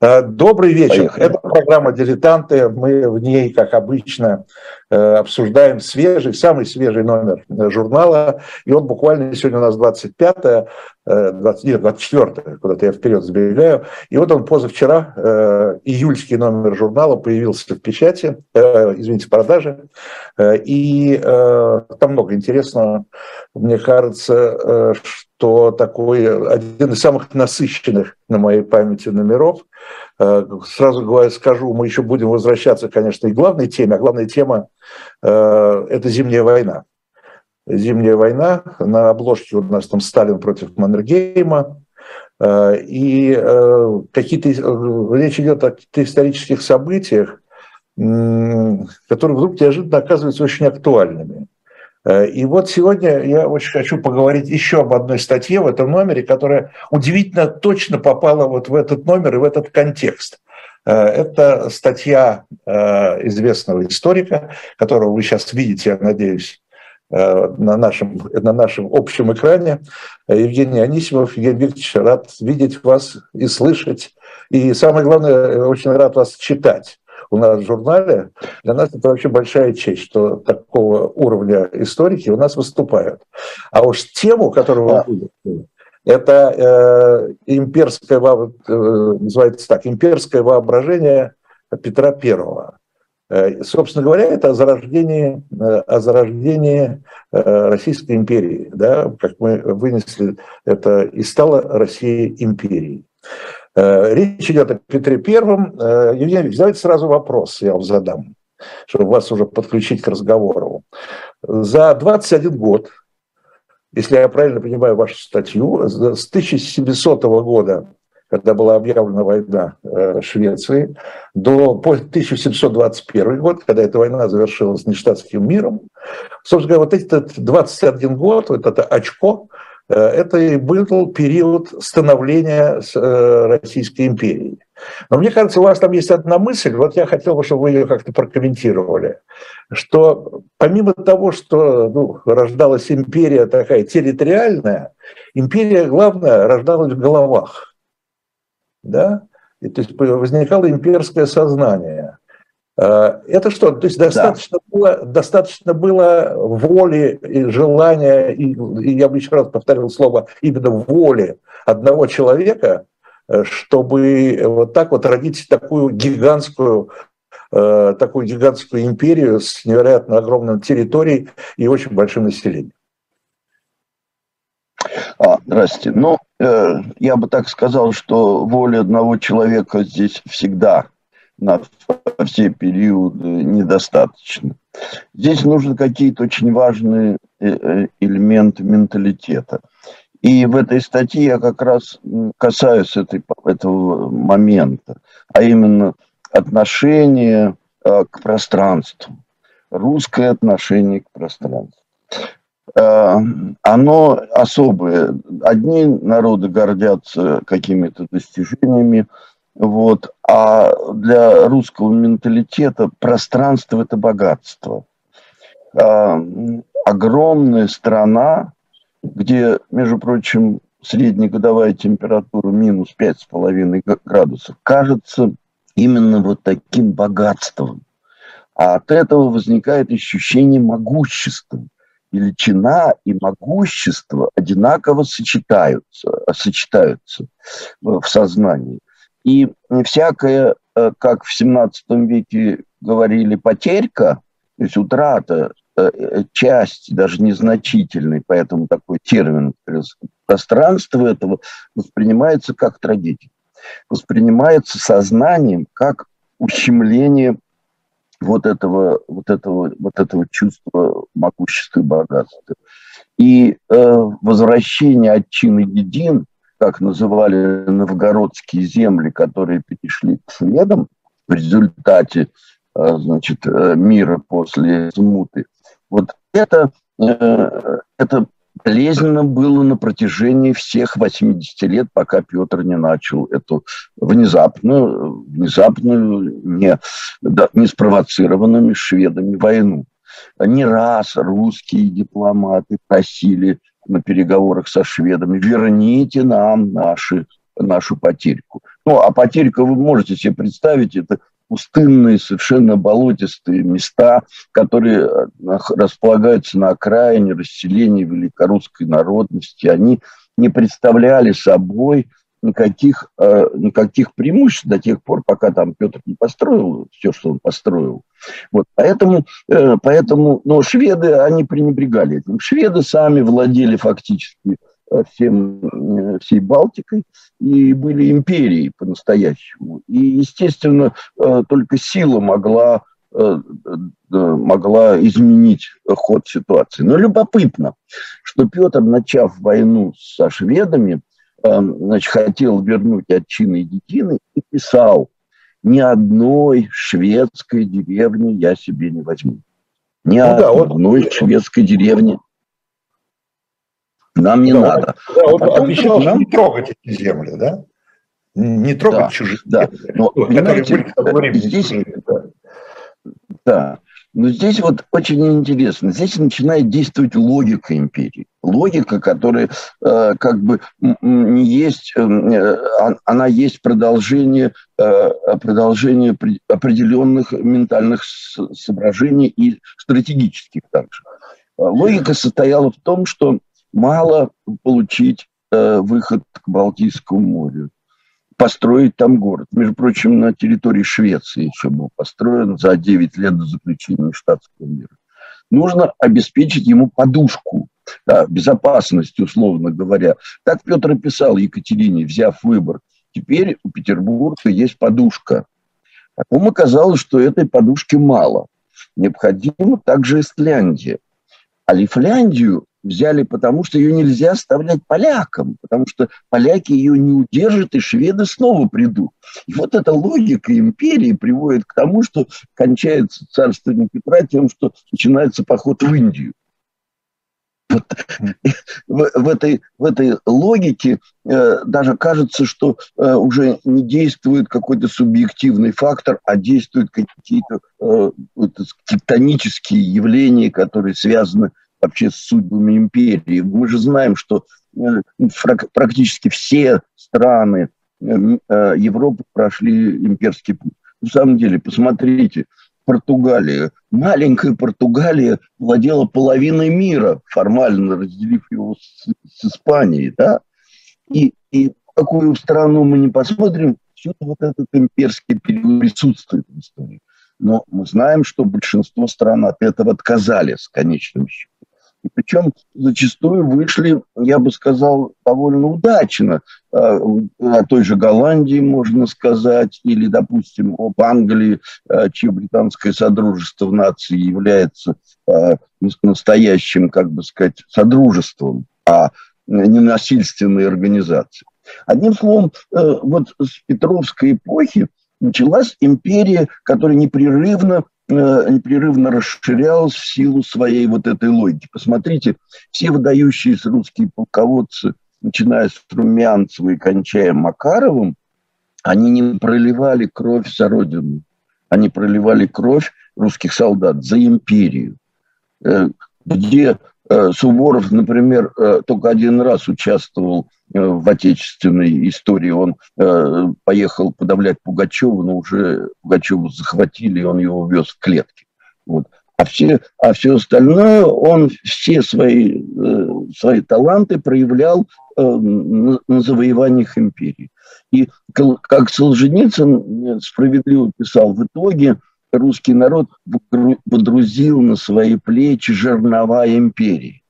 Э, добрый вечер. Поехали. Это программа «Дилетанты». Мы в ней, как обычно, обсуждаем свежий, самый свежий номер э, журнала. И он буквально сегодня у нас 25 20, нет, 24 куда-то я вперед забегаю. И вот он позавчера, июльский номер журнала появился в печати, извините, в продаже. И там много интересного. Мне кажется, что такой один из самых насыщенных на моей памяти номеров – Э, сразу говоря, скажу, мы еще будем возвращаться, конечно, и к главной теме, а главная тема э, – это зимняя война. Зимняя война, на обложке у нас там Сталин против Маннергейма, э, и какие-то, речь идет о каких-то исторических событиях, которые вдруг неожиданно оказываются очень актуальными. Э, и вот сегодня я очень хочу поговорить еще об одной статье в этом номере, которая удивительно точно попала вот в этот номер и в этот контекст. Э, это статья э, известного историка, которого вы сейчас видите, я надеюсь, на нашем, на нашем общем экране. Евгений Анисимов. Евгений Викторович, рад видеть вас и слышать. И самое главное, очень рад вас читать у нас в журнале, для нас это вообще большая честь, что такого уровня историки у нас выступают. А уж тему, которую вы будете, это э, имперское, э, называется так, имперское воображение Петра Первого. Э, собственно говоря, это о зарождении, э, о зарождении Российской империи, да, как мы вынесли это, и стала Россия империей. Э, речь идет о Петре Первом. Э, Евгений давайте сразу вопрос я вам задам, чтобы вас уже подключить к разговору. За 21 год, если я правильно понимаю вашу статью, с 1700 года, когда была объявлена война э, Швеции, до 1721 год, когда эта война завершилась нештатским миром, собственно говоря, вот этот 21 год, вот это очко, это и был период становления э, Российской империи. Но мне кажется, у вас там есть одна мысль, вот я хотел бы, чтобы вы ее как-то прокомментировали, что помимо того, что ну, рождалась империя такая территориальная, империя, главное, рождалась в головах. Да? И, то есть возникало имперское сознание. Э, это что? То есть достаточно, да. было, достаточно было воли и желания, и, и я бы еще раз повторил слово, именно воли одного человека, э, чтобы вот так вот родить такую гигантскую э, такую гигантскую империю с невероятно огромной территорией и очень большим населением. А, здрасте. Ну, э, я бы так сказал, что воля одного человека здесь всегда на все периоды недостаточно. Здесь нужны какие-то очень важные э, э, элементы менталитета. И в этой статье я как раз касаюсь этой, этого момента, а именно отношение э, к пространству, русское отношение к пространству. Оно особое. Одни народы гордятся какими-то достижениями, вот. А для русского менталитета пространство – это богатство. А, огромная страна, где, между прочим, среднегодовая температура минус 5,5 градусов, кажется именно вот таким богатством. А от этого возникает ощущение могущества. Величина и могущество одинаково сочетаются, сочетаются в сознании. И всякое, э, как в 17 веке говорили, потерька, то есть утрата э, э, части, даже незначительной, поэтому такой термин пространство этого воспринимается как трагедия, воспринимается сознанием как ущемление вот этого, вот этого, вот этого чувства могущества и богатства. И э, возвращение отчины един как называли новгородские земли, которые перешли к шведам в результате э, значит, э, мира после смуты. Вот это, э, это болезненно было на протяжении всех 80 лет, пока Петр не начал эту внезапную, внезапную не, да, не спровоцированными шведами войну. Не раз русские дипломаты просили на переговорах со шведами, верните нам наши, нашу потерьку. Ну, а Потерька вы можете себе представить, это пустынные, совершенно болотистые места, которые э, располагаются на окраине расселения великорусской народности. Они не представляли собой никаких, э, никаких преимуществ до тех пор, пока там Петр не построил все, что он построил. Вот, поэтому, э, поэтому, но шведы, они пренебрегали этим. Шведы сами владели фактически Э, всем, всей Балтикой и были империей по-настоящему. И, естественно, только сила могла, могла изменить ход ситуации. Но любопытно, что Петр, начав войну со шведами, значит, хотел вернуть отчины и детины и писал, ни одной шведской деревни я себе не возьму. Ни ну, одной да, вот... шведской деревни нам не да, надо. Да, а он обещал нам... не трогать эти земли, да? Не трогать да, чужие да. Но, понимаете, были, здесь, да. да. Но здесь вот очень интересно. Здесь начинает действовать логика империи. Логика, которая э, как бы не есть, эм, э, она есть продолжение, э, продолжение определенных ментальных соображений и стратегических также. Логика состояла в том, что мало получить э, выход к Балтийскому морю, построить там город. Между прочим, на территории Швеции еще был построен за 9 лет до заключения штатского мира. Нужно обеспечить ему подушку, да, безопасность, условно говоря. Так Петр писал Екатерине, взяв выбор. Теперь у Петербурга есть подушка. Потом оказалось, что этой подушки мало. Необходима также Исляндия. А Лифляндию взяли потому, что ее нельзя оставлять полякам, потому что поляки ее не удержат, и шведы снова придут. И вот эта логика империи приводит к тому, что кончается царствование Петра тем, что начинается поход в Индию. Вот в, в, этой, в этой логике э, даже кажется, что э, уже не действует какой-то субъективный фактор, а действуют какие-то э, тектонические явления, которые связаны вообще с судьбами империи. Мы же знаем, что э, практически все страны э, э, Европы прошли имперский путь. На самом деле, посмотрите, Португалия. Маленькая Португалия владела половиной мира, формально разделив его с, с Испанией. Да? И, и какую страну мы не посмотрим, все вот этот имперский период присутствует в истории. Но мы знаем, что большинство стран от этого отказались в конечном счете. Причем зачастую вышли, я бы сказал, довольно удачно. А, о той же Голландии можно сказать, или, допустим, об Англии, а, чье британское содружество в нации является а, настоящим, как бы сказать, содружеством, а не насильственной организацией. Одним словом, э, вот с Петровской эпохи началась империя, которая непрерывно непрерывно расширялась в силу своей вот этой логики. Посмотрите, все выдающиеся русские полководцы, начиная с Румянцева и кончая Макаровым, они не проливали кровь за Родину, они проливали кровь русских солдат за империю, э, где Э, Суворов, например, э, только один раз участвовал э, в отечественной истории. Он поехал подавлять Пугачева, но уже Пугачева захватили, и он его увез в клетке. Вот. А все, а все остальное, он все свои, свои таланты проявлял на, на завоеваниях империи. И как Солженицын справедливо писал, в итоге русский народ водрузил на свои плечи жернова империи.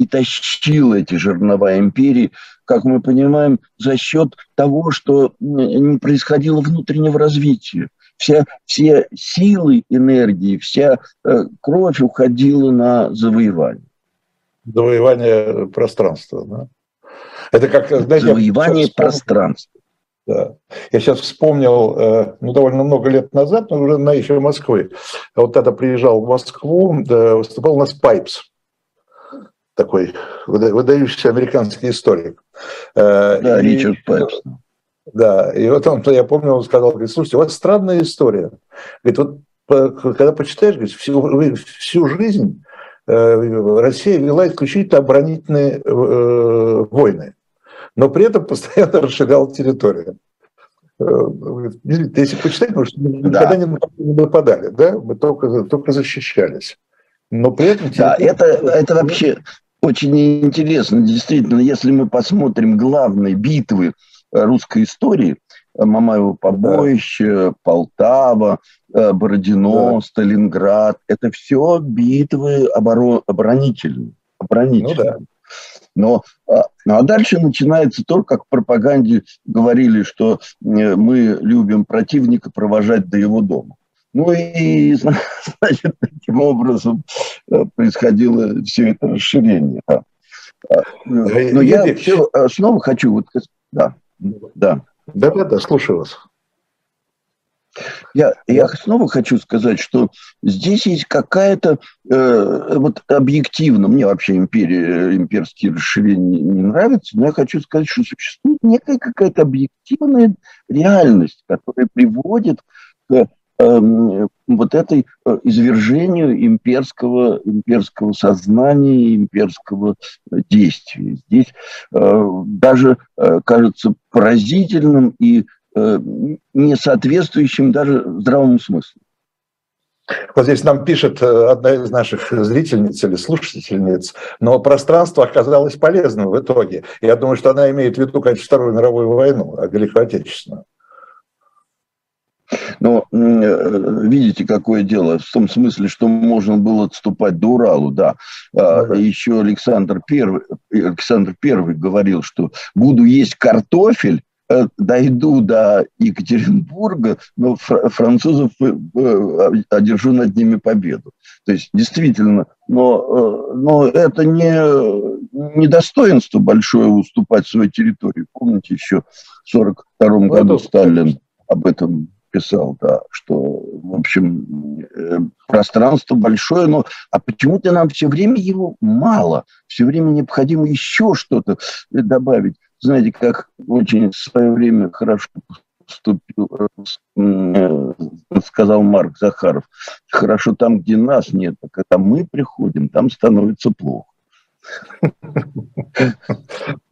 И тащил эти жернова империи, как мы понимаем, за счет того, что не происходило внутреннего развития. Вся, все силы, энергии, вся э, кровь уходила на завоевание. Завоевание пространства, да? Это как, знаете, завоевание пространства. Да. Я сейчас вспомнил, э, ну, довольно много лет назад, но уже на еще Москвы. Вот тогда приезжал в Москву, да, выступал у нас Пайпс, такой выдающийся американский историк. Э, да, и, Ричард Пайпс. Да, и вот он, я помню, он сказал, говорит, слушайте, у вас странная история. Говорит, вот когда почитаешь, говорит, всю, всю жизнь э, Россия вела исключительно оборонительные войны но при этом постоянно расширял территорию. если почитать, потому что мы никогда не, не нападали, да, мы только, только защищались. Но при этом... Да, это, это вообще очень интересно. Действительно, если мы посмотрим главные битвы русской истории, Мамаево побоище, да. Полтава, Бородино, да. Сталинград, это все битвы оборон, оборонительные. оборонительные. Ну, да. Но а, ну, а дальше начинается то, как в пропаганде говорили, что э, мы любим противника провожать до его дома. Ну и, значит, таким образом э, происходило все это расширение. Да. А, но я все э, снова хочу, вот, да, да. Да-да-да, слушаю вас. Я, я снова хочу сказать, что здесь есть какая-то, э, вот объективно, мне вообще империя, имперские расширения не нравятся, но я хочу сказать, что существует некая какая-то объективная реальность, которая приводит к э, вот этой э, извержению имперского, имперского сознания, имперского действия. Здесь э, даже э, кажется поразительным и Э, не соответствующим даже здравому смыслу. Вот здесь нам пишет э, одна из наших зрительниц или слушательниц, но пространство оказалось полезным в итоге. Я думаю, что она имеет в виду, конечно, Вторую мировую войну, а Великую Отечественную. Но э, видите, какое дело, в том смысле, что можно было отступать до Уралу, да. А, ну Еще Александр Первый, Александр Первый говорил, что буду есть картофель, Э, дойду до Екатеринбурга, но французов э, э, одержу над ними победу. То есть, действительно, но, но это не, не достоинство большое уступать свою территорию. Помните, еще в 1942 ну, году Сталин об этом писал, да, что, в общем, пространство большое, но а почему-то нам все время его мало, все время необходимо еще что-то добавить знаете, как очень в свое время хорошо поступил, э, сказал Марк Захаров, хорошо там, где нас нет, а когда мы приходим, там становится плохо.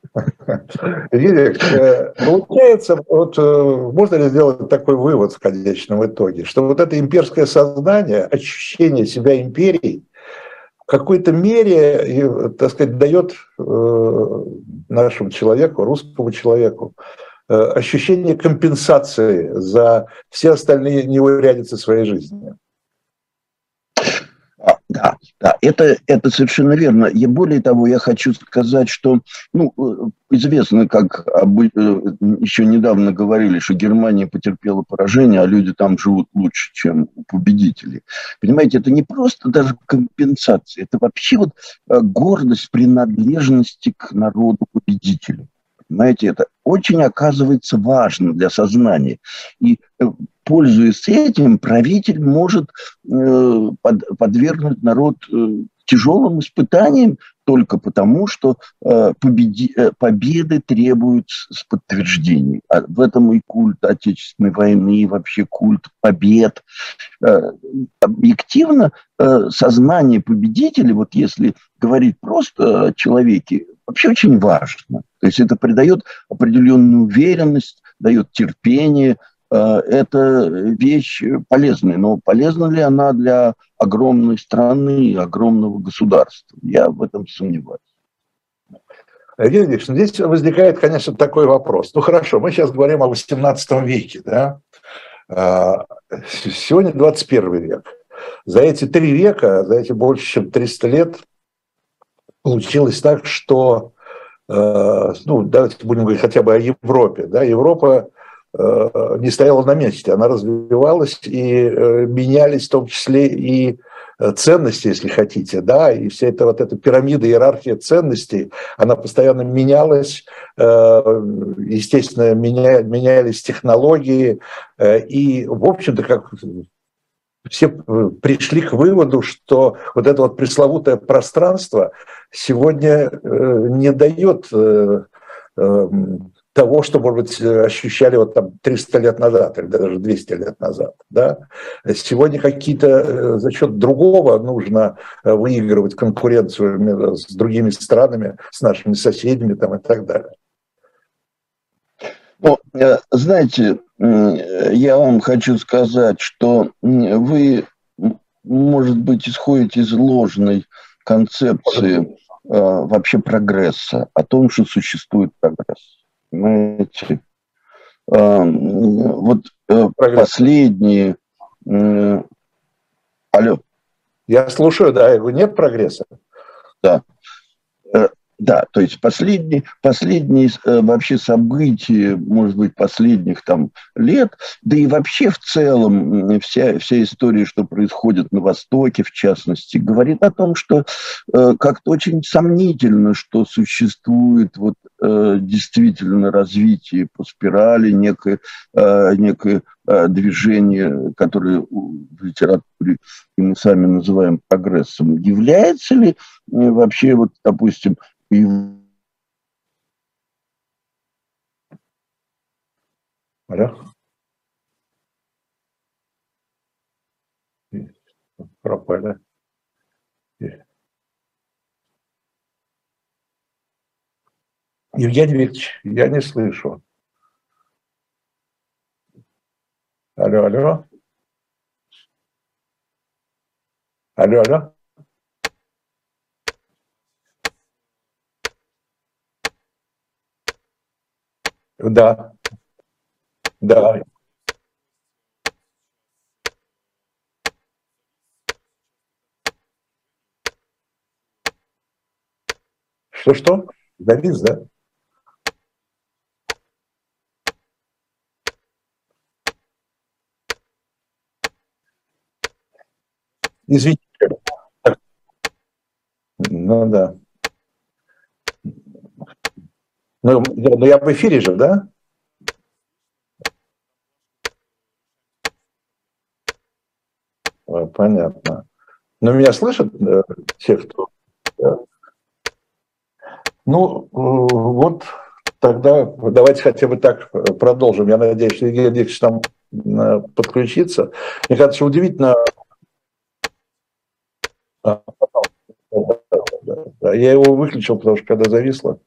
Юрий, э, получается, вот э, можно ли сделать такой вывод в конечном итоге, что вот это имперское сознание, ощущение себя империей, какой-то мере, так сказать, дает э, нашему человеку, русскому человеку, ощущение компенсации за все остальные неурядицы своей жизни. Да, да, это, это совершенно верно. И более того, я хочу сказать, что ну, э, известно, как э, еще недавно говорили, что Германия потерпела поражение, а люди там живут лучше, чем у победителей. Понимаете, это не просто даже компенсация, это вообще вот э, гордость принадлежности к народу победителю. Понимаете, это очень оказывается важно для сознания. И пользуясь этим, правитель может э, подвергнуть народ э, тяжелым испытаниям только потому, что э, победи, победы требуют с подтверждений. А в этом и культ Отечественной войны, и вообще культ побед. Объективно сознание победителя, вот если говорить просто о человеке, вообще очень важно. То есть это придает определенную уверенность, дает терпение, это вещь полезная, но полезна ли она для огромной страны огромного государства? Я в этом сомневаюсь. Евгений Ильич, здесь возникает, конечно, такой вопрос. Ну хорошо, мы сейчас говорим о 18 веке, да? А, сегодня 21 век. За эти три века, за эти больше чем 300 лет, получилось так, что, э, ну, давайте будем говорить хотя бы о Европе. Да? Европа Э, не стояла на месте, она развивалась и э, менялись в том числе и э, ценности, если хотите, да, и вся эта вот эта пирамида, иерархия ценностей, она постоянно менялась, естественно, меня, менялись технологии, и, в общем-то, как все пришли к выводу, что вот это вот пресловутое пространство сегодня не дает того, что, может быть, ощущали вот там 300 лет назад или даже 200 лет назад. Да? Сегодня какие-то э, за счет другого нужно э, выигрывать конкуренцию с другими странами, с нашими соседями там, и так далее. Ну, э, знаете, я вам хочу сказать, что вы, может быть, исходите из ложной концепции вообще прогресса, о том, что существует прогресс. Понимаете? Вот э, прогресс. последние... Алло. Я слушаю, да, нет прогресса. Да. Э, да, то есть последние, последние э, вообще события, может быть, последних там лет, да и вообще в целом вся, вся история, что происходит на Востоке, в частности, говорит о том, что как-то очень сомнительно, что существует вот действительно развитие по спирали, некое, э, некое э, движение, которое в литературе и мы сами называем прогрессом. Является ли э, вообще, вот, допустим, Алло? Пропали. Евгений Викторович, я не слышу. Алло, алло. Алло, алло. Да. Да. Что-что? Завис, да? Извините. Ну да. Ну, но я в эфире же, да? Понятно. Но меня слышат э, те, кто... Ну, э, вот тогда давайте хотя бы так продолжим. Я надеюсь, что Евгений Викторович там э, подключится. Мне кажется, удивительно... А, я его выключил, потому что когда зависло.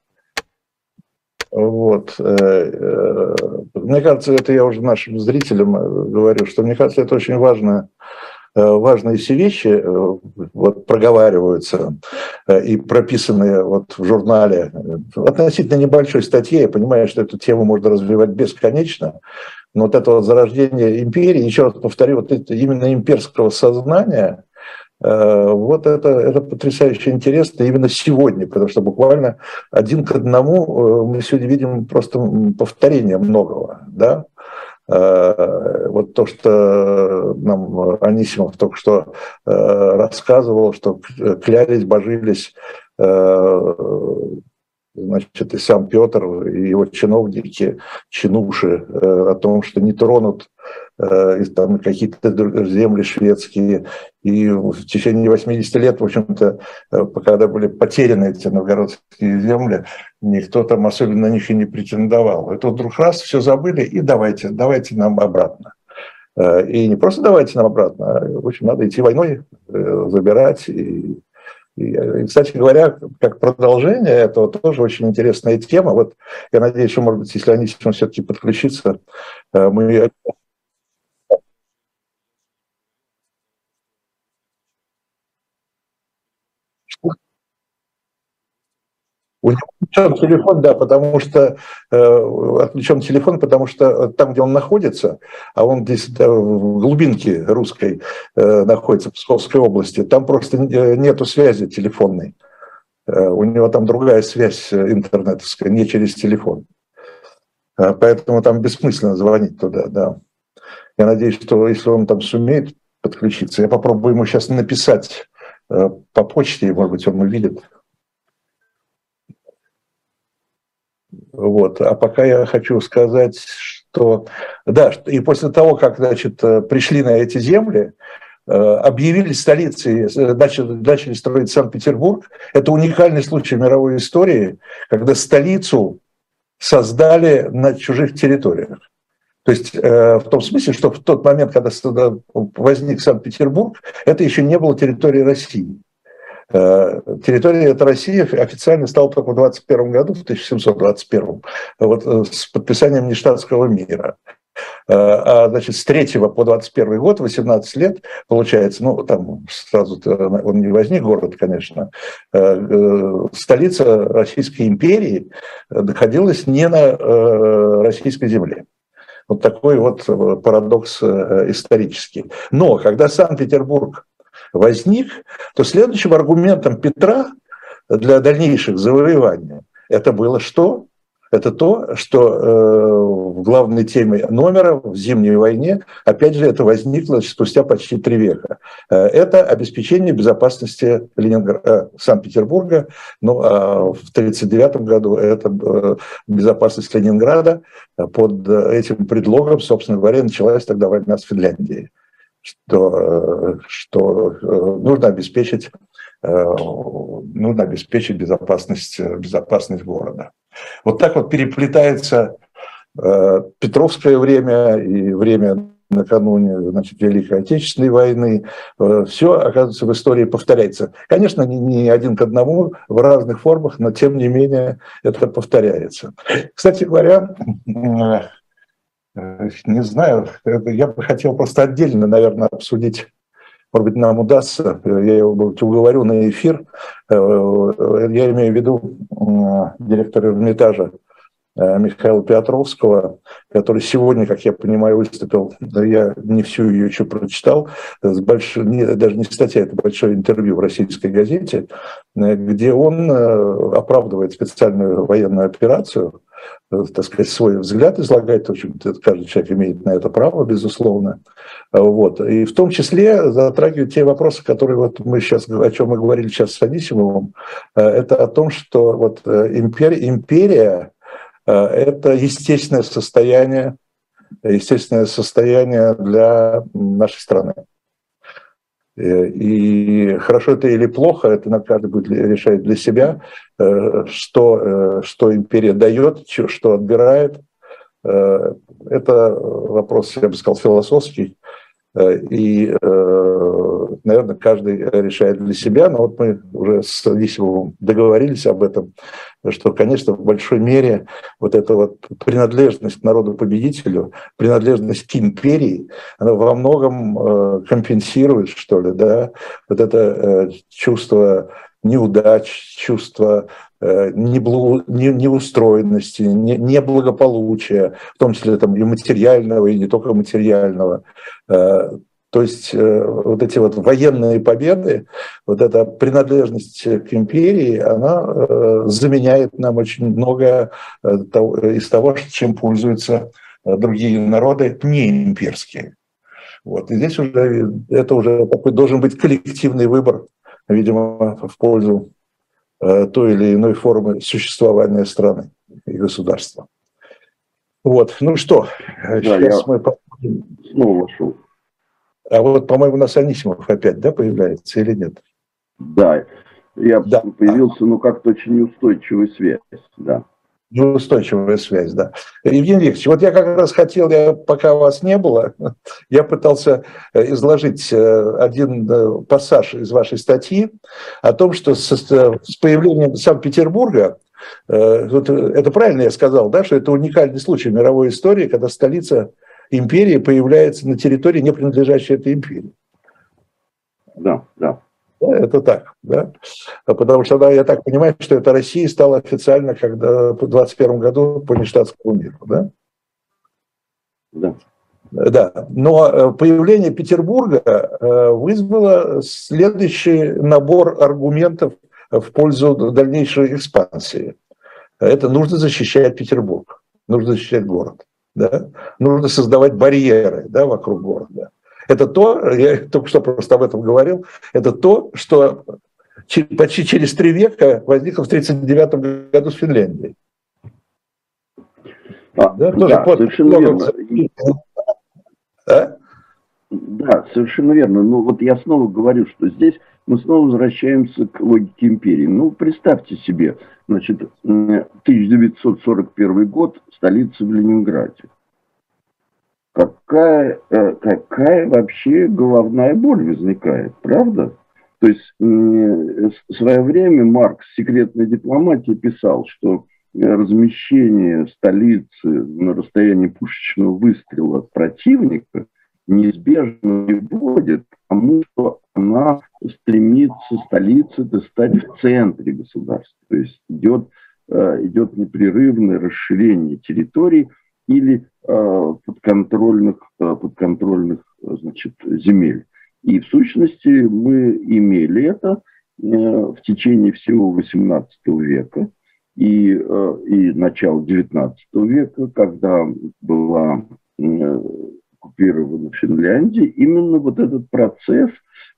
Вот. Э, э, мне кажется, это я уже нашим зрителям э, говорю, что мне кажется, это очень важно, важные все вещи вот, проговариваются и прописанные вот в журнале. Относительно небольшой статье, я понимаю, что эту тему можно развивать бесконечно, но вот это вот зарождение империи, еще раз повторю, вот это именно имперского сознания – вот это, это потрясающе интересно именно сегодня, потому что буквально один к одному э, мы сегодня видим просто повторение многого. Да? Э, вот то, что нам Анисимов только что рассказывал, что клялись, божились значит, и сам Петр, и его чиновники, чинуши, о том, что не тронут Э, там какие-то земли шведские. И в течение 80 лет, в общем-то, э, когда были потеряны эти новгородские земли, никто там особенно на них и не претендовал. Это вдруг раз, все забыли, и давайте, давайте нам обратно. Э, и не просто давайте нам обратно, а, в общем, надо идти войной, забирать. И, и, кстати говоря, как продолжение этого тоже очень интересная тема. Вот я надеюсь, что, может быть, если они все-таки подключится, мы У него отключен телефон, да, потому что э, отключен телефон, потому что там, где он находится, а он здесь да, в глубинке русской э, находится, в Псковской области, там просто э, нету связи телефонной. Э, у него там другая связь интернетовская, не через телефон. Э, поэтому там бессмысленно звонить туда, да. Я надеюсь, что если он там сумеет подключиться, я попробую ему сейчас написать э, по почте, может быть, он увидит. Вот. А пока я хочу сказать, что да, и после того, как значит, э, пришли на эти земли, э, объявили столицей, э, начали, начали строить Санкт-Петербург. Это уникальный случай в мировой истории, когда столицу создали на чужих территориях. То есть в том смысле, что в тот момент, когда возник Санкт-Петербург, это еще не было территорией России. Э, территория этой России официально стала только в 21 году, в 1721, вот, э, с подписанием нештатского мира. А, значит, с 3 по 21 год, 18 лет, получается, ну, там сразу он не возник, город, конечно, столица Российской империи находилась не на российской земле. Вот такой вот парадокс исторический. Но когда Санкт-Петербург возник, то следующим аргументом Петра для дальнейших завоеваний это было что? Это то, что э, в главной теме номера в Зимней войне, опять же, это возникло спустя почти три века. Э, это обеспечение безопасности Ленинграда, э, Санкт-Петербурга. Ну, а в 1939 году это э, безопасность Ленинграда. Под этим предлогом, собственно говоря, началась тогда война с Финляндией что, э, что э, нужно обеспечить, э, нужно обеспечить безопасность, безопасность города. Вот так вот переплетается Петровское время и время накануне значит, Великой Отечественной войны. Все, оказывается, в истории повторяется. Конечно, не, не один к одному, в разных формах, но тем не менее это повторяется. Кстати говоря, Э, не знаю, я бы хотел просто отдельно, наверное, обсудить. Может быть, нам удастся, я его уговорю на эфир, э, я имею в виду директора Эрмитажа э, Михаила Петровского, который сегодня, как я понимаю, выступил, я не всю ее еще прочитал, с больш... даже не статья, это большое интервью в российской газете, где он оправдывает специальную военную операцию, Э, так сказать, свой взгляд излагать, в общем каждый человек имеет на это право, безусловно. Вот. И в том числе затрагивает те вопросы, которые вот мы сейчас, о чем мы говорили сейчас с Анисимовым, э, это о том, что вот э, империя, империя это естественное состояние, естественное состояние для нашей страны. Э, и хорошо это или плохо, это на каждый будет решать для себя, э, что, э, что империя дает, что отбирает. Это вопрос, я бы сказал, философский. И, наверное, каждый решает для себя, но вот мы уже с Лисевым договорились об этом, что, конечно, в большой мере вот эта вот принадлежность народу-победителю, принадлежность к империи, она во многом э, компенсирует, что ли, да, вот это э, чувство неудач, чувство э, неустроенности, неблагополучия, в том числе там и материального, и не только материального. То есть э, вот эти вот военные победы, вот эта принадлежность к империи, она э, заменяет нам очень многое э, из того, чем пользуются другие народы не имперские. Вот. И здесь уже это уже такой должен быть коллективный выбор, видимо, в пользу той или иной формы существования страны и государства. Вот, ну что, да, сейчас мы снова вошел. А вот, по-моему, у нас Анисимов опять, да, появляется или нет? Да, я да. появился, но как-то очень неустойчивая связь, да. Неустойчивая связь, да. Евгений Викторович, вот я как раз хотел, я, пока вас не было, я пытался э, изложить э, один э, пассаж из вашей статьи о том, что с, с появлением Санкт-Петербурга это правильно я сказал, да, что это уникальный случай в мировой истории, когда столица империя появляется на территории, не принадлежащей этой империи. Да, да. Это так, да? Потому что, да, я так понимаю, что это Россия стала официально, когда в 21 году по нештатскому миру, да? Да. Да, но э, появление Петербурга э, вызвало следующий набор аргументов в пользу дальнейшей экспансии. Это нужно защищать Петербург, нужно защищать город. Да? Нужно создавать барьеры да, вокруг города. Это то, я только что просто об этом говорил, это то, что почти через три века возникло в 1939 году с Финляндией. А, да, тоже да под, совершенно верно. А? Да, совершенно верно. Ну вот я снова говорю, что здесь мы снова возвращаемся к логике империи. Ну, представьте себе, значит, 1941 год, столица в Ленинграде. Какая, э, какая вообще головная боль возникает, правда? То есть в свое время Маркс в «Секретной дипломатии» писал, что размещение столицы на расстоянии пушечного выстрела от противника неизбежно приводит к тому, что она стремится столица стать в центре государства. То есть идет, э, идет непрерывное расширение территорий или э, подконтрольных, э, подконтрольных значит, земель. И в сущности мы имели это в течение всего XVIII века и, и начала XIX века, когда была оккупирована Финляндия, именно вот этот процесс,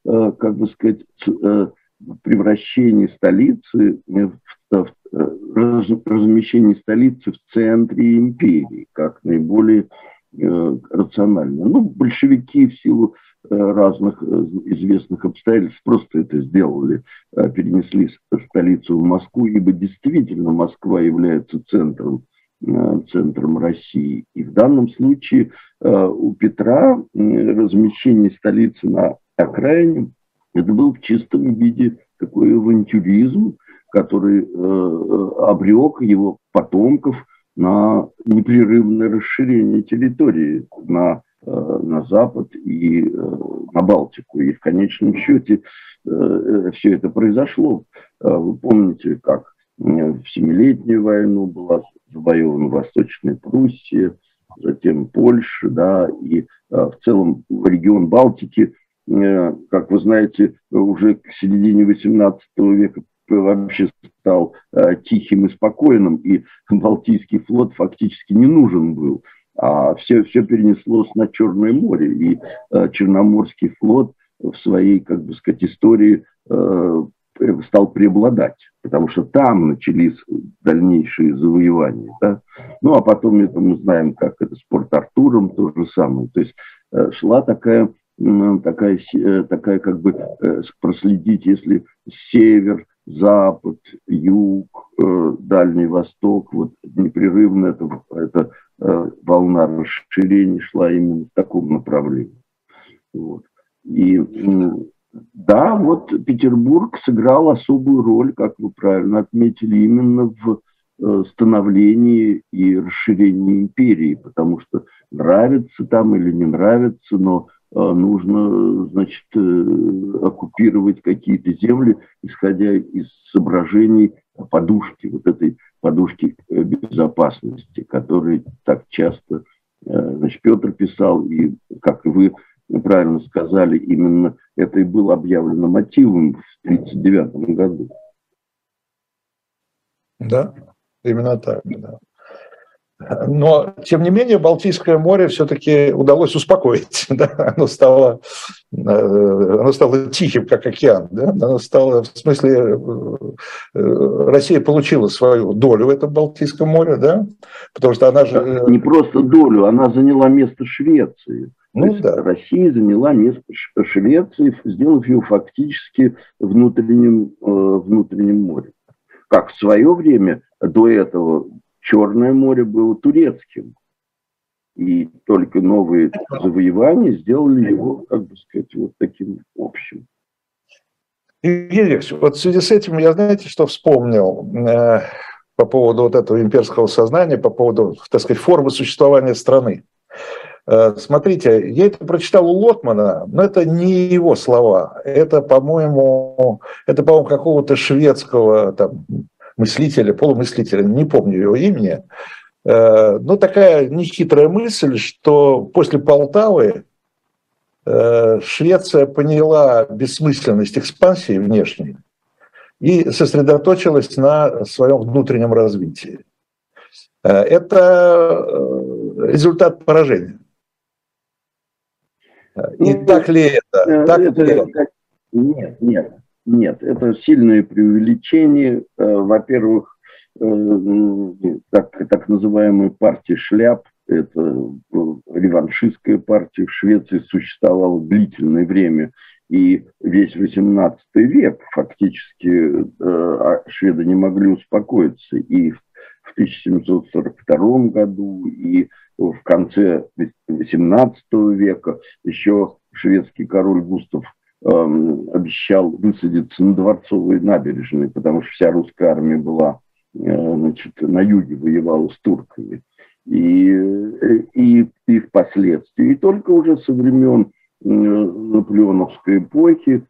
э, как бы сказать, э, превращения столицы в размещение столицы в центре империи, как наиболее э, рационально. Ну, большевики в силу разных известных обстоятельств просто это сделали, перенесли столицу в Москву, ибо действительно Москва является центром Э, центром России. И в данном случае э, у Петра размещение столицы на окраине это был в чистом виде такой авантюризм, который э, обрек его потомков на непрерывное расширение территории на, на Запад и на Балтику. И в конечном счете все это произошло. Вы помните, как в Семилетнюю войну была завоевана Восточная Пруссия, затем Польша, да, и э, в целом регион Балтики, э, как вы знаете, уже к середине XVIII века вообще стал э, тихим и спокойным, и Балтийский флот фактически не нужен был, а все, все перенеслось на Черное море, и Черноморский флот в своей, как бы сказать, истории стал преобладать, потому что там начались дальнейшие завоевания. Да? Ну, а потом это мы знаем, как это с Порт-Артуром, то же самое. То есть э, шла такая, такая, э, такая как бы э, проследить, если север, запад, юг, Дальний Восток, вот непрерывно это, это волна расширения шла именно в таком направлении. Вот. И да, вот Петербург сыграл особую роль, как вы правильно отметили, именно в э, становлении и расширении империи, потому что нравится там или не нравится, но э, нужно, значит, э, оккупировать какие-то земли, исходя из соображений подушки, вот этой подушки безопасности, которые так часто, значит, Петр писал, и, как вы правильно сказали, именно это и было объявлено мотивом в 1939 году. Да, именно так, да. Но, тем не менее, Балтийское море все-таки удалось успокоить. Да? Оно, стало, э, оно стало тихим, как океан. Да? Оно стало, в смысле, э, Россия получила свою долю в этом Балтийском море, да? потому что она же... Не просто долю, она заняла место Швеции. Ну, да. Россия заняла место Швеции, сделав ее фактически внутренним, э, внутренним морем. Как в свое время до этого Черное море было турецким. И только новые завоевания сделали его, как бы сказать, вот таким общим. Евгений вот в связи с этим я, знаете, что вспомнил э, по поводу вот этого имперского сознания, по поводу, так сказать, формы существования страны. Э, смотрите, я это прочитал у Лотмана, но это не его слова. Это, по-моему, это, по-моему, какого-то шведского там, мыслителя, полумыслителя, не помню его имени. Э, но такая нехитрая мысль, что после Полтавы э, Швеция поняла бессмысленность экспансии внешней и сосредоточилась на своем внутреннем развитии. Это результат поражения. И ну, так ли это? Э, так это, ли это? Нет, нет, нет. Это сильное преувеличение. Э, во-первых, э, так, так называемая партия шляп, это реваншистская партия в Швеции существовала длительное время, и весь XVIII век фактически а шведы не могли успокоиться. И в 1742 году, и в конце XVIII века еще шведский король Густав обещал высадиться на Дворцовой набережной, потому что вся русская армия была значит, на юге воевала с турками. И, и, и впоследствии. И только уже со времен наполеоновской эпохи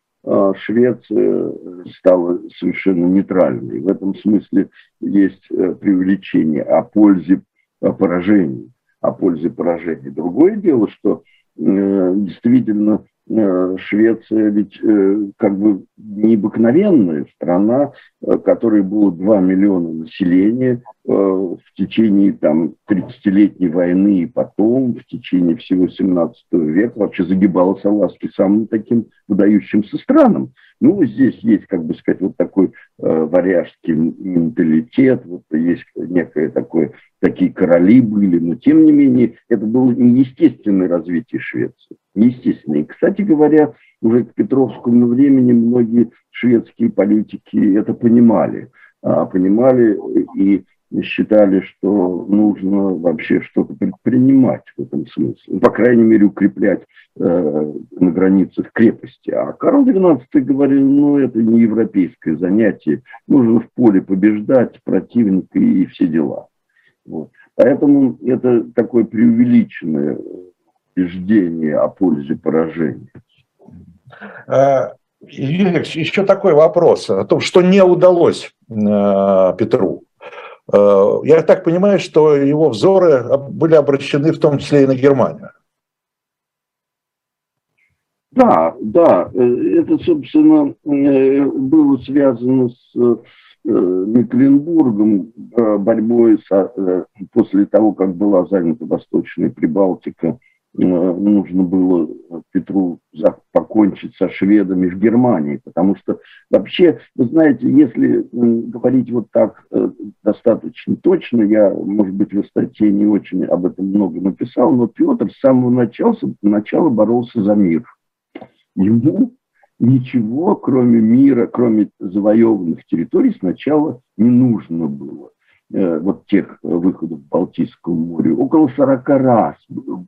Швеция стала совершенно нейтральной. В этом смысле есть э, преувеличение о пользе поражений. О пользе поражений. Другое дело, что э, действительно Э, Швеция ведь э, как бы необыкновенная страна, э, которой было 2 миллиона населения в течение там 30-летней войны и потом, в течение всего 17 века вообще загибалась Аласки самым таким выдающимся странам. Ну, здесь есть, как бы сказать, вот такой э, варяжский менталитет, вот есть некое такое, такие короли были, но тем не менее это было неестественное развитие Швеции естественно. И, кстати говоря, уже к Петровскому времени многие шведские политики это понимали. А, понимали и считали, что нужно вообще что-то предпринимать в этом смысле. Ну, по крайней мере, укреплять э, на границах крепости. А Карл XII говорил, ну, это не европейское занятие, нужно в поле побеждать противника и все дела. Вот. Поэтому это такое преувеличенное убеждение о пользе поражения. Юрий еще такой вопрос о том, что не удалось а, Петру. А, я так понимаю, что его взоры были обращены в том числе и на Германию. Да, да, э, это, собственно, э, было связано с э, Мекленбургом, борьбой со, после того, как была занята Восточная Прибалтика Э, нужно было Петру покончить со шведами в Германии, потому что вообще, вы знаете, если говорить вот так э, достаточно точно, я, может быть, в статье не очень об этом много написал, но Петр с самого начала, начала боролся за мир. Ему ничего, кроме мира, кроме завоеванных территорий, сначала не нужно было. Э, вот тех выходов в Балтийском море. Около 40 раз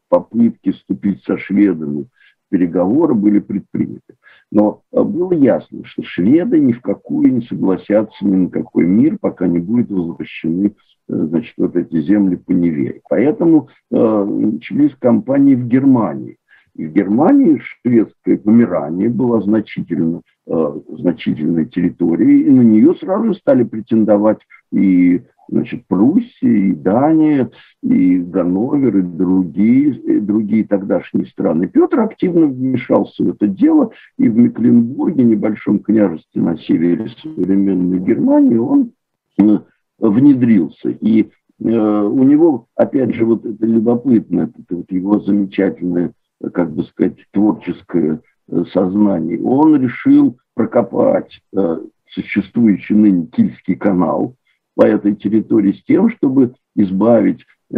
попытки вступить со шведами переговоры были предприняты. Но э, было ясно, что шведы ни в какую не согласятся ни на какой мир, пока не будут возвращены э, значит, вот эти земли по Неве. Поэтому э, начались кампании в Германии. В Германии шведская Померания была значительно, э, значительной территорией, и на нее сразу стали претендовать и значит, Пруссия, и Дания, и Ганновер, и другие, и другие тогдашние страны. Петр активно вмешался в это дело, и в Мекленбурге, небольшом княжестве на севере современной Германии, он э, внедрился. И э, у него, опять же, вот это любопытно, это вот его замечательное, как бы сказать, творческое э, сознание. Он решил прокопать э, существующий ныне Кильский канал, по этой территории с тем, чтобы избавить э,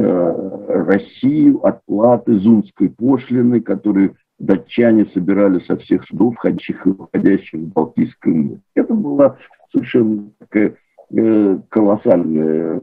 Россию от платы зунской пошлины, которую датчане собирали со всех судов, входящих и выходящих в Балтийское море. Это была совершенно такая колоссальная,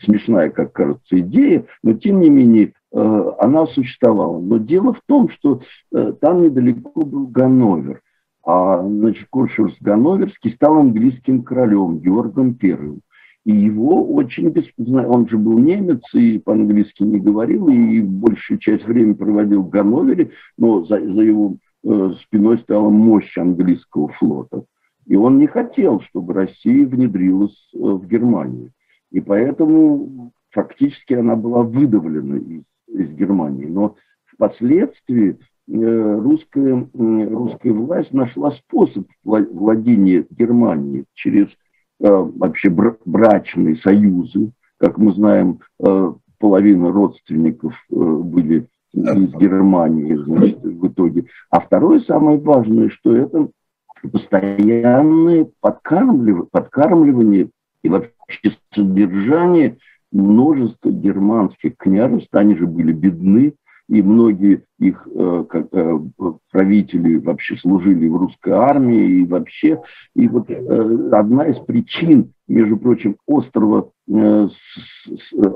смешная, как кажется, идея, но тем не менее э, она существовала. Но дело в том, что э, там недалеко был Ганновер, а значит, Куршурс Ганноверский стал английским королем Георгом Первым. И его очень, он же был немец и по-английски не говорил, и большую часть времени проводил в Ганновере, но за, за его э, спиной стала мощь английского флота. И он не хотел, чтобы Россия внедрилась э, в Германию. И поэтому фактически она была выдавлена из, из Германии. Но впоследствии э, русская, русская власть нашла способ владения Германией через Э, вообще брачные союзы. Как мы знаем, половина родственников были из Германии, значит, в итоге. А второе, самое важное, что это постоянное подкармливание, подкармливание и вообще содержание множества германских княжеств, они же были бедны, и многие их э, как, э, правители вообще служили в русской армии и вообще. И вот э, одна из причин, между прочим, острого,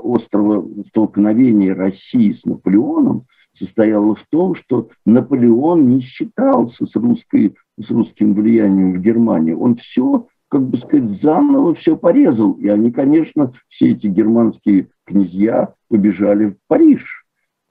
острого столкновения России с Наполеоном состояла в том, что Наполеон не считался с, русской, с русским влиянием в Германии. Он все как бы сказать, заново все порезал. И они, конечно, все эти германские князья побежали в Париж.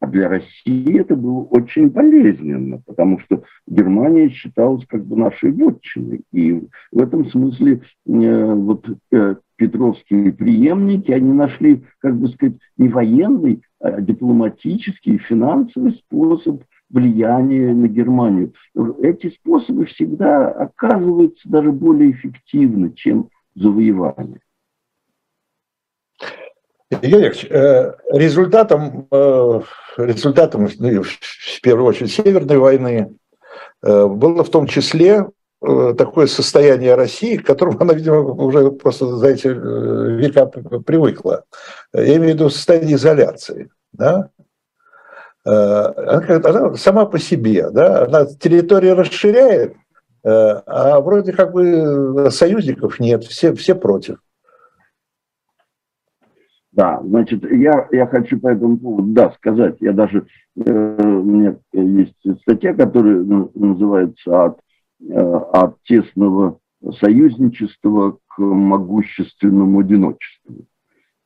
А для России это было очень болезненно, потому что Германия считалась как бы нашей вотчиной. И в этом смысле э, вот э, петровские преемники, они нашли, как бы сказать, не военный, а дипломатический, финансовый способ влияния на Германию. Эти способы всегда оказываются даже более эффективны, чем завоевание. Юрий э, результатом, э, результатом, ну, в первую очередь, Северной войны э, было в том числе такое состояние России, к которому она, видимо, уже просто за эти века привыкла. Я имею в виду состояние изоляции. Да? Она, она сама по себе, да? она территорию расширяет, а вроде как бы союзников нет, все, все против. Да, значит, я, я хочу по этому поводу, да, сказать, я даже, э, у меня есть статья, которая называется «От, э, от тесного союзничества к могущественному одиночеству».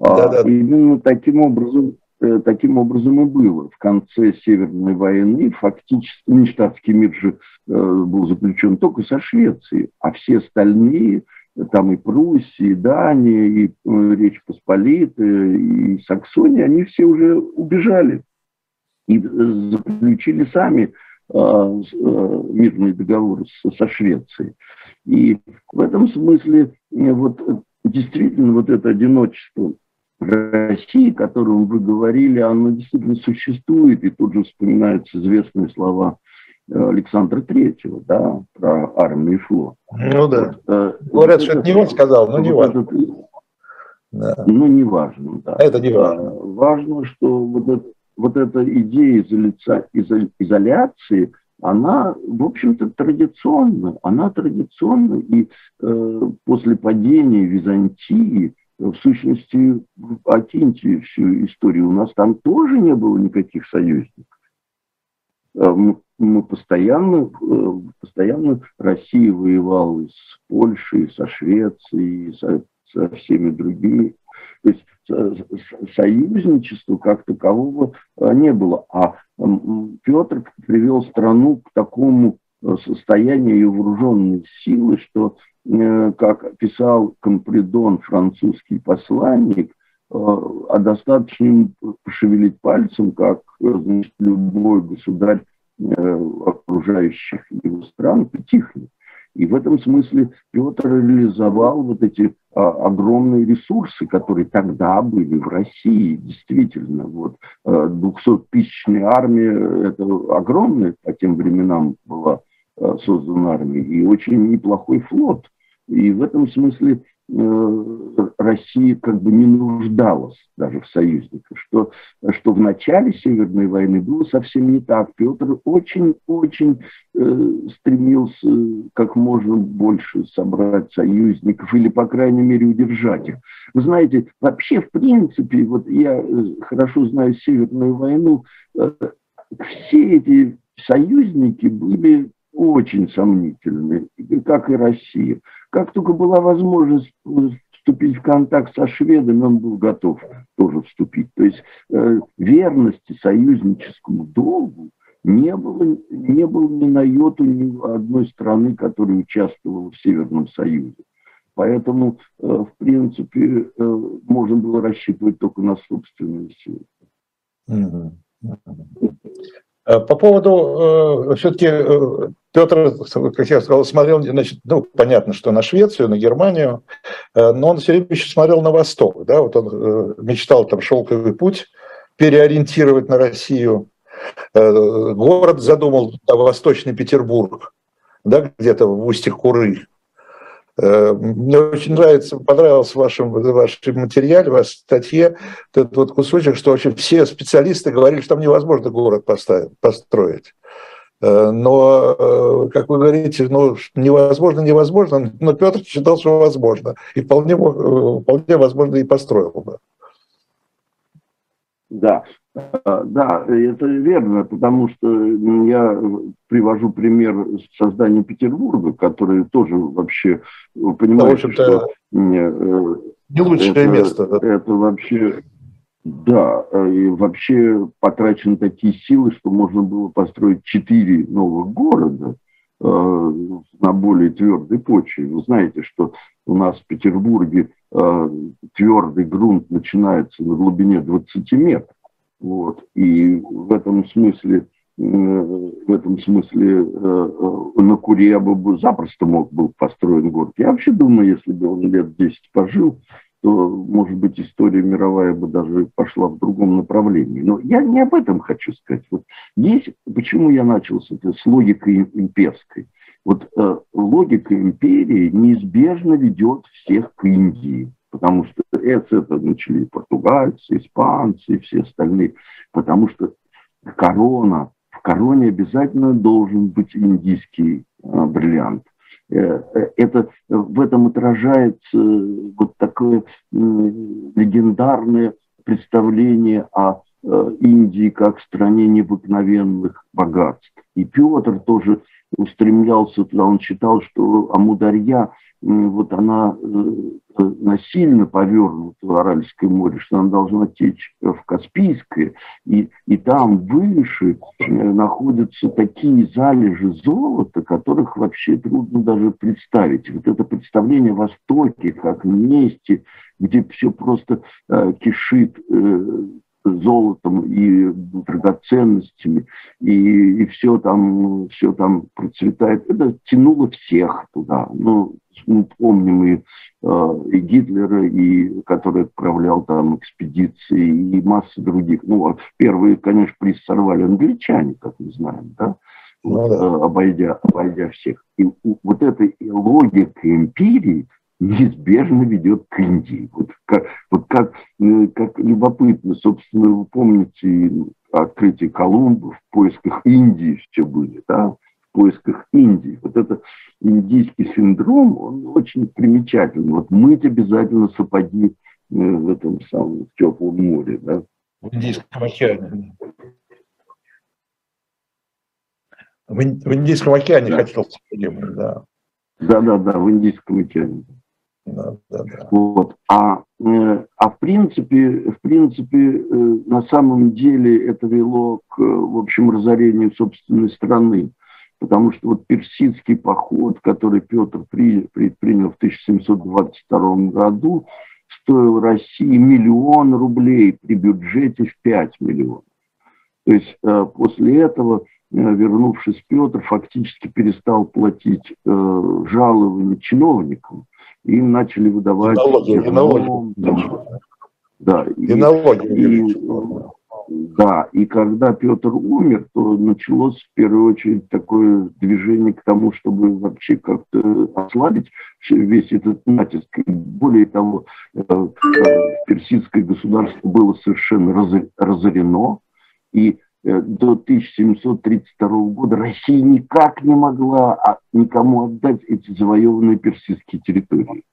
Да, да. Именно таким образом, э, таким образом и было. В конце Северной войны фактически Ништадтский мир же э, был заключен только со Швецией, а все остальные – там и Пруссия, и Дания, и э, Речь Посполитая, и Саксония, они все уже убежали и э, заключили сами э, мирные договоры со Швецией. И в этом смысле вот действительно вот это одиночество России, о котором вы говорили, оно действительно существует, и тут же вспоминаются известные слова Александра Третьего, да, про армию и флот. Ну да. Вот, э, Говорят, что это не он сказал, но не важно. Этот, да. Ну, не важно, да. Это не важно. Важно, что вот, это, вот эта идея изоляции, изоляции, она, в общем-то, традиционна. Она традиционна, и э, после падения Византии, в сущности, Акинтии всю историю, у нас там тоже не было никаких союзников. Э, мы постоянно, э, постоянно Россия воевала с Польшей, со Швецией, со, со всеми другими. То есть союзничества как такового э, не было. А Петр привел страну к такому состоянию ее вооруженной силы, что, как писал Компридон, французский посланник, а достаточно пошевелить пальцем, как значит, любой государь Э, окружающих его стран потихнет. И в этом смысле Петр реализовал вот эти а, огромные ресурсы, которые тогда были в России, действительно. Вот 200-тысячная э, армия – это огромная по тем временам была э, создана армия, и очень неплохой флот. И в этом смысле Э, Россия как бы не нуждалась даже в союзниках, что, что в начале Северной войны было совсем не так. Петр очень-очень э, стремился как можно больше собрать союзников или, по крайней мере, удержать их. Вы знаете, вообще, в принципе, вот я э, хорошо знаю Северную войну, э, все эти союзники были очень сомнительны, как и Россия. Как только была возможность вступить в контакт со шведами, он был готов тоже вступить. То есть э, верности союзническому долгу не было, не было ни на йоту ни одной страны, которая участвовала в Северном Союзе. Поэтому, э, в принципе, э, можно было рассчитывать только на собственные силы. По поводу э, все-таки э, Петр, как я сказал, смотрел, значит, ну, понятно, что на Швецию, на Германию, э, но он все время еще смотрел на восток, да, вот он э, мечтал там шелковый путь переориентировать на Россию, э, город задумал, Восточный Петербург, да, где-то в устье Куры, мне очень нравится, понравился в вашем, в вашем материале, в вашей статье. Этот вот кусочек, что вообще все специалисты говорили, что там невозможно город поставить, построить. Э, но, э, как вы говорите, ну, невозможно, невозможно, но Петр считал, что возможно. И вполне, э, вполне возможно и построил бы. Да, да, это верно, потому что я привожу пример создания Петербурга, который тоже вообще, понимаете, да, что... Не лучшее это, место. Да? Это вообще да, э, и вообще потрачены такие силы, что можно было построить четыре новых города э, на более твердой почве. Вы знаете, что у нас в Петербурге э, твердый грунт начинается на глубине 20 метров. Вот. И в этом смысле, э, в этом смысле э, э, на Куре бы запросто мог был построен город. Я вообще думаю, если бы он лет 10 пожил, то, может быть, история мировая бы даже пошла в другом направлении. Но я не об этом хочу сказать. Вот есть, почему я начал с, этой, с логикой имперской. Вот э, логика империи неизбежно ведет всех к Индии, потому что это, начали португальцы, испанцы все остальные, потому что корона, в короне обязательно должен быть индийский э, бриллиант. Э, э, это, в этом отражается вот такое легендарное представление о э, Индии как стране необыкновенных богатств. И Петр тоже устремлялся туда, он считал, что Амударья, вот она насильно повернута в Аральское море, что она должна течь в Каспийское, и, и там выше находятся такие залежи золота, которых вообще трудно даже представить. Вот это представление Востоке как месте, где все просто э, кишит э, золотом и драгоценностями, и, и все там, все там процветает. Это тянуло всех туда. Ну, мы помним и, э, и Гитлера, и, который отправлял там экспедиции, и массы других. Ну, а первые, конечно, приз сорвали англичане, как мы знаем, да? Ну, да. Э, обойдя, обойдя всех. И вот эта логика империи – неизбежно ведет к Индии. Вот как, вот как, э, как любопытно, собственно, вы помните открытие Колумба в поисках Индии все были, да, в поисках Индии. Вот это индийский синдром, он очень примечательный. Вот мыть обязательно сапоги э, в этом самом теплом море, да. В Индийском океане. В, Индийском океане да. хотел сказать, да. Да, да, да, в Индийском океане. Вот. А, э, а в принципе, в принципе, э, на самом деле это вело к, в общем, разорению собственной страны. Потому что вот персидский поход, который Петр при, предпринял в 1722 году, стоил России миллион рублей при бюджете в 5 миллионов. То есть э, после этого, вернувшись Петр, фактически перестал платить жалования чиновникам им начали выдавать... Налоги, и налоги. Да, и, и налоги. И, да, и когда Петр умер, то началось в первую очередь такое движение к тому, чтобы вообще как-то ослабить весь этот натиск. И более того, э, персидское государство было совершенно разорено, и до 1732 года Россия никак не могла а, никому отдать эти завоеванные персидские территории.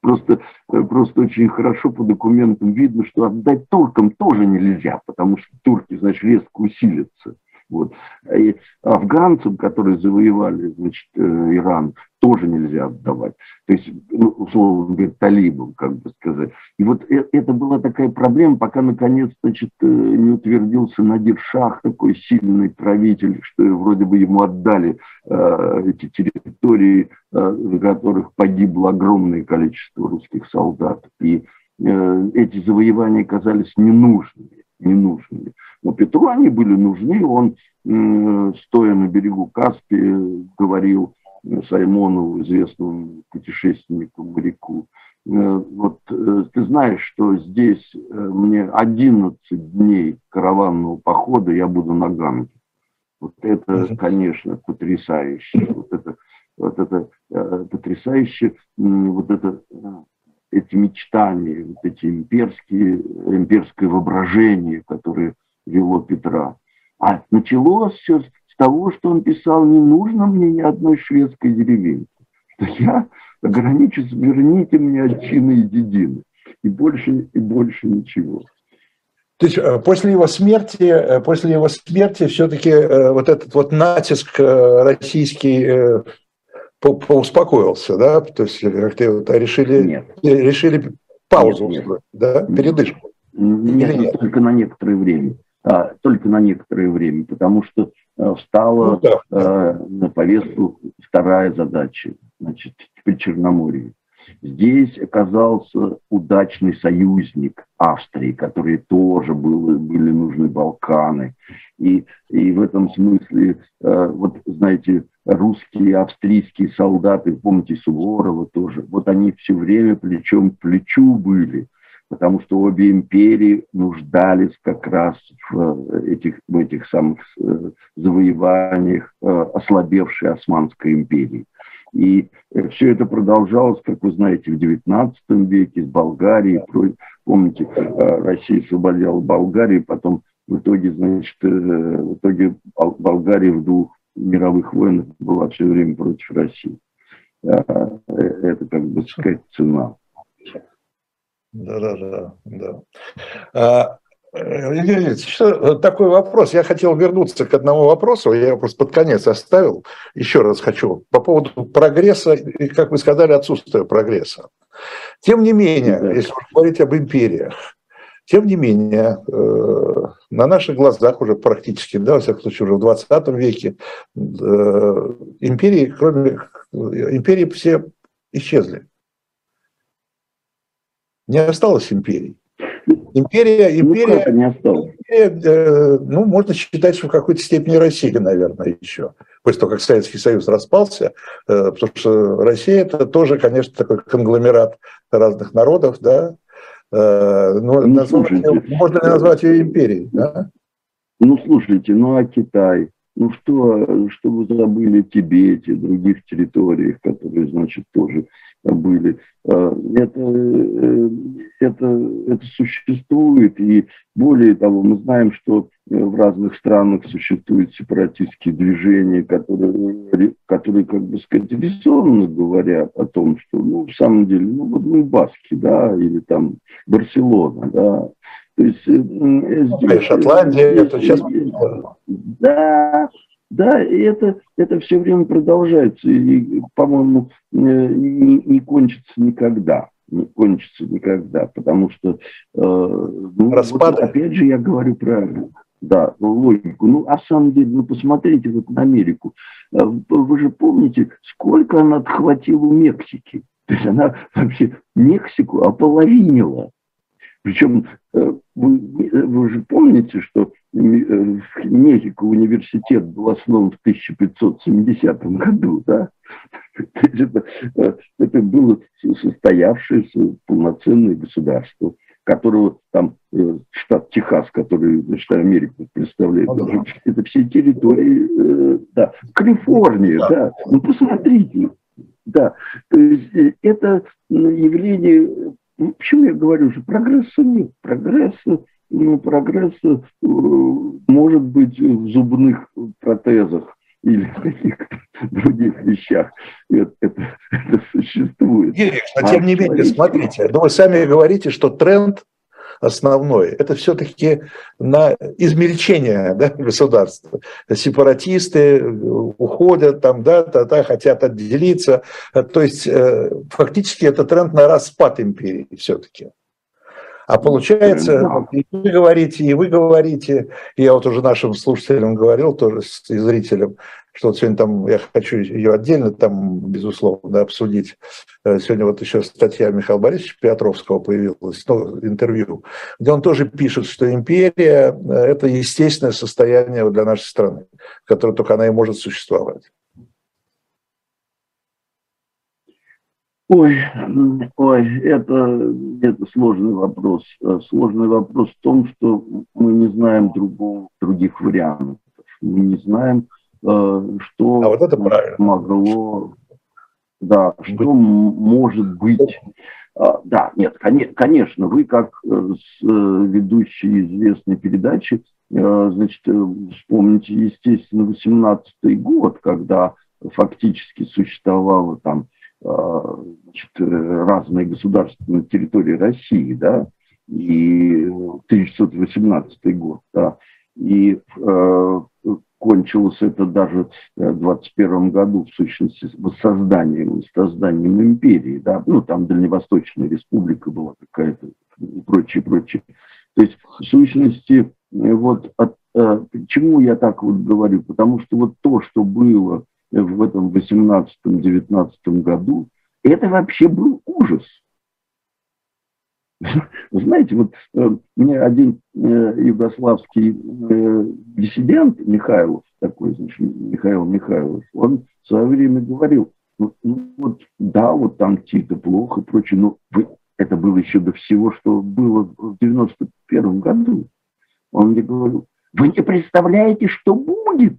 Просто, э, просто очень хорошо по документам видно, что отдать туркам тоже нельзя, потому что турки, значит, резко усилятся. Вот. И афганцам, которые завоевали значит, э, Иран, тоже нельзя отдавать. То есть, ну, условно говоря, талибам, как бы сказать. И вот э, это была такая проблема, пока, наконец, значит, не утвердился Надир Шах, такой сильный правитель, что вроде бы ему отдали э, эти территории, э, в которых погибло огромное количество русских солдат. И э, эти завоевания казались ненужными, ненужными. Но Петру они были нужны, он, стоя на берегу Каспия, говорил Саймонову, известному путешественнику, моряку, э, вот э, ты знаешь, что здесь э, мне 11 дней караванного похода я буду на Ганге. Вот это, конечно, потрясающе. Вот это, вот это потрясающе, вот это эти мечтания, вот эти имперские, имперское воображение, которое вело Петра. А началось все того, что он писал, не нужно мне ни одной шведской деревеньки. Что я ограничусь, верните мне отчины и дедины. И больше, и больше ничего. То есть э, после его смерти, э, после его смерти все-таки э, вот этот вот натиск российский поуспокоился, да? То есть как-то вот решили, нет. решили паузу нет, устроить, да? Передышку. Нет, нет, только на некоторое время. А, только на некоторое время, потому что встала ну, да. э, на повестку вторая задача, значит, при Черноморье. Здесь оказался удачный союзник Австрии, который тоже был, были нужны Балканы. И, и в этом смысле, э, вот знаете, русские, австрийские солдаты, помните Суворова тоже, вот они все время плечом к плечу были, потому что обе империи нуждались как раз в этих, в этих самых э, завоеваниях э, ослабевшей Османской империи. И э, все это продолжалось, как вы знаете, в XIX веке с Болгарией. Помните, э, Россия освободила Болгарию, потом в итоге, значит, э, в итоге Болгария в двух мировых войнах была все время против России. Это, как бы сказать, цена. Да, да, да, да. А, что, такой вопрос. Я хотел вернуться к одному вопросу, я его просто под конец оставил. Еще раз хочу. По поводу прогресса, и, как вы сказали, отсутствия прогресса. Тем не менее, да. если говорить об империях, тем не менее, э, на наших глазах уже практически, да, во всяком случае, уже в 20 веке э, империи, кроме империи все исчезли. Не осталось империй. Империя, ну, империя, ну, империя э, ну, можно считать, что в какой-то степени Россия, наверное, еще. После того, как Советский Союз распался, э, потому что Россия это тоже, конечно, такой конгломерат разных народов, да. Э, ну, назвать, можно ли назвать ее империей, да? Ну, слушайте, ну а Китай? Ну что, что вы забыли Тибете, других территориях, которые, значит, тоже были. А, это, э, это, это существует, и более того, мы знаем, что э, в разных странах существуют сепаратистские движения, которые, которые как бы сказать, резонно говорят о том, что, ну, в самом деле, ну, вот мы баски, да, или там Барселона, да, то есть, э, здесь, Шотландия, здесь, это сейчас... Да, да, и это, это все время продолжается, и, по-моему, э, не, не кончится никогда. Не кончится никогда, потому что, э, ну, вот, опять же, я говорю про да, логику. Ну, а самом деле, ну, посмотрите вот на Америку. Э, вы же помните, сколько она отхватила у Мексики? То есть она вообще Мексику ополовинила. Причем э, вы, вы же помните, что э, в Мехико университет был основан в 1570 году, да? Это, э, это было состоявшееся полноценное государство, которого там штат Техас, который, значит, Америку представляет, ну, да. это все территории, да, Калифорния, да. да, ну посмотрите, да, то есть это явление ну, почему я говорю, что прогресса нет. Прогресса, ну, прогресса э, может быть в зубных протезах или в каких-то других вещах. Это, это, это существует. Юрий, но тем а не менее, смотрите, но ну, вы сами говорите, что тренд основной, это все-таки на измельчение да, государства. Сепаратисты уходят, там, да, да, да, хотят отделиться. То есть э, фактически это тренд на распад империи все-таки. А получается, и вы говорите, и вы говорите, и я вот уже нашим слушателям говорил, тоже и зрителям, что вот сегодня там я хочу ее отдельно там, безусловно, обсудить. Э, сегодня вот еще статья Михаила Борисовича Петровского появилась, ну, интервью, где он тоже пишет, что империя – это естественное состояние для нашей страны, в которой только она и может существовать. Ой, ой, это, это сложный вопрос. Э, сложный вопрос в том, что мы не знаем другого, других вариантов. Мы не знаем, Э, что а вот это правильно. могло, да, что может быть. А, да, нет, конечно, вы как э, э, ведущий известной передачи, значит, вспомните, естественно, 18 год, когда фактически существовало там значит, разные государства на территории России, да, и 1918 год, да, и э, кончилось это даже в 21 году, в сущности, воссозданием, созданием империи, да, ну, там Дальневосточная республика была какая-то и прочее, прочее. То есть, в сущности, вот от, э, почему я так вот говорю? Потому что вот то, что было в этом 18-19 году, это вообще был ужас. Знаете, вот э, мне один э, югославский э, диссидент Михайлов, такой, значит, Михаил Михайлов, он в свое время говорил, ну, ну вот да, вот там Тита плохо и прочее, но вы, это было еще до всего, что было в 91 году. Он мне говорил, вы не представляете, что будет.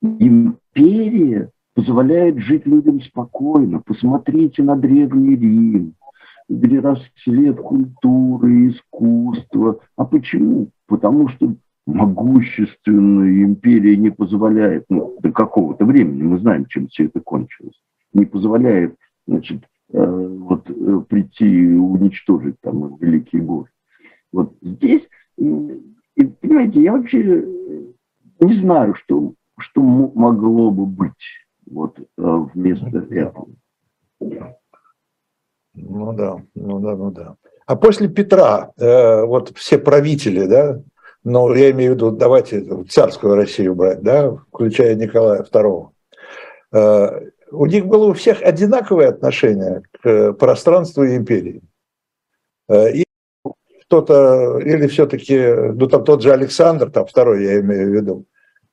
Империя позволяет жить людям спокойно. Посмотрите на Древний Рим, где расцвет культуры, искусства. А почему? Потому что могущественная империя не позволяет, ну, до какого-то времени, мы знаем, чем все это кончилось, не позволяет, значит, э, вот э, прийти и уничтожить там великий город. Вот здесь, и, понимаете, я вообще не знаю, что, что могло бы быть вот э, вместо этого. Ну да, ну да, ну да. А после Петра, э, вот все правители, да, ну, я имею в виду, давайте царскую Россию брать, да, включая Николая II, э, у них было у всех одинаковое отношение к пространству и империи. Э, и кто-то, или все-таки, ну там тот же Александр, там второй я имею в виду,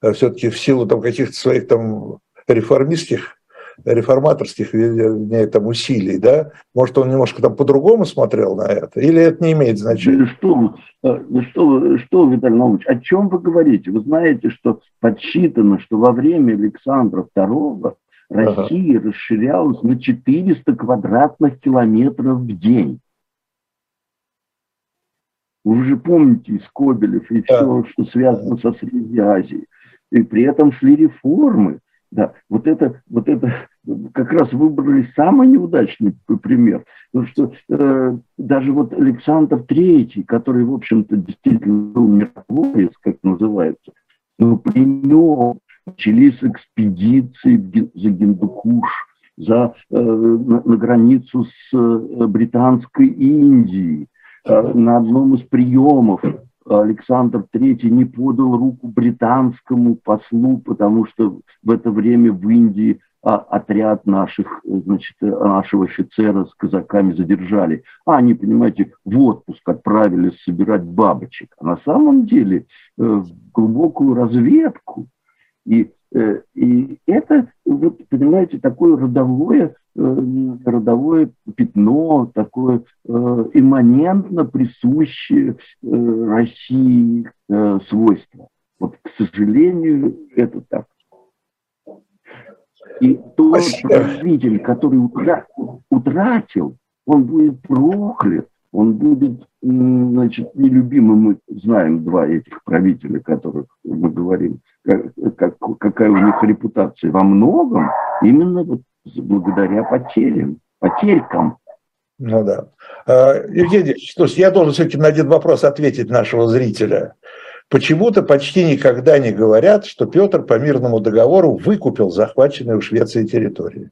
э, все-таки в силу там каких-то своих там реформистских реформаторских вернее, там, усилий, да? Может, он немножко там по-другому смотрел на это? Или это не имеет значения? Что, что, что Виталий Наумович, о чем вы говорите? Вы знаете, что подсчитано, что во время Александра II Россия ага. расширялась на 400 квадратных километров в день. Вы же помните Скобелев и да. все, что связано со Средней Азией. И при этом шли реформы. Да, вот это, вот это как раз выбрали самый неудачный пример. Потому что э, даже вот Александр III, который, в общем-то, действительно был миротворец, как называется, но при нем начались экспедиции за Гиндукуш, за, э, на, на границу с э, британской Индией. Э, на одном из приемов Александр III не подал руку британскому послу, потому что в это время в Индии а, отряд наших, значит, нашего офицера с казаками задержали. А они, понимаете, в отпуск отправились собирать бабочек. А на самом деле э, в глубокую разведку. И, и это, вот, понимаете, такое родовое Э, родовое пятно, такое э, имманентно присущее э, России свойство. Вот, к сожалению, это так. И тот правитель, который утратил, он будет проклят, он будет, значит, нелюбимым. Мы знаем два этих правителя, которых мы говорим, как, как, какая у них репутация. Во многом именно вот благодаря потерям, потерькам. Ну да. А, Евгений, слушай, я должен все-таки на один вопрос ответить нашего зрителя. Почему-то почти никогда не говорят, что Петр по мирному договору выкупил захваченные у Швеции территории.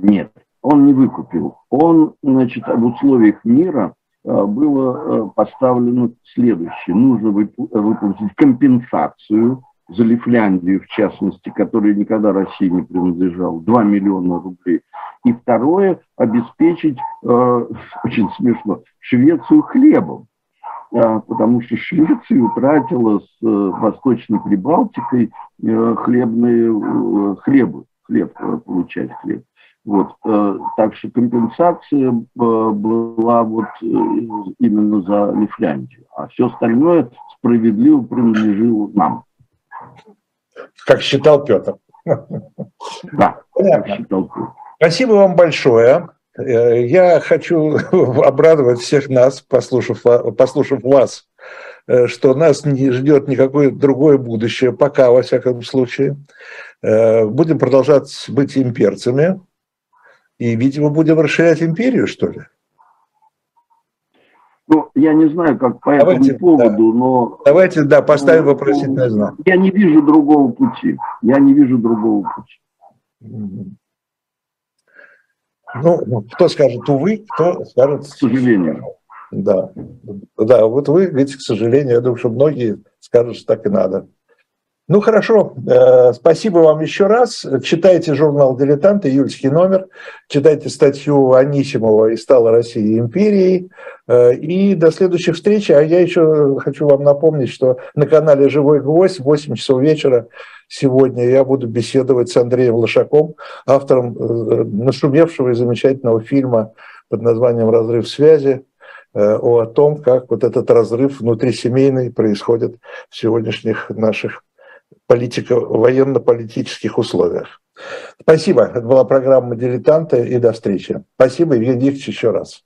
Нет, он не выкупил. Он, значит, в условиях мира а, было а, поставлено следующее. Нужно выплатить компенсацию за Лифляндию, в частности, которая никогда России не принадлежала, 2 миллиона рублей. И второе, обеспечить, э, очень смешно, Швецию хлебом, э, потому что Швеция утратила с э, Восточной Прибалтикой э, хлебные э, хлебы, хлеб, э, получать хлеб. Вот, э, так что компенсация э, была вот э, именно за Лифляндию, а все остальное справедливо принадлежало нам. Как считал Петр. Да, Понятно. считал Спасибо вам большое. Я хочу обрадовать всех нас, послушав, послушав вас, что нас не ждет никакое другое будущее, пока, во всяком случае. Будем продолжать быть имперцами и, видимо, будем расширять империю, что ли? Ну, я не знаю, как по давайте, этому поводу, да. но... Давайте, да, поставим ну, вопросительный знак. Я не вижу другого пути. Я не вижу другого пути. Ну, кто скажет увы, кто скажет... К сожалению. Да, да, вот вы говорите, к сожалению, я думаю, что многие скажут, что так и надо. Ну хорошо, э, спасибо вам еще раз. Читайте журнал «Дилетант», июльский номер, читайте статью Анисимова «И стала Россия империей». Э, и до следующих встреч. А я еще хочу вам напомнить, что на канале «Живой гвоздь» в 8 часов вечера сегодня я буду беседовать с Андреем Лошаком, автором э, нашумевшего и замечательного фильма под названием «Разрыв связи», о том, как вот этот разрыв внутрисемейный происходит в сегодняшних наших политико военно-политических условиях. Спасибо. Это была программа «Дилетанты» и до встречи. Спасибо, Евгений Викторович, еще раз.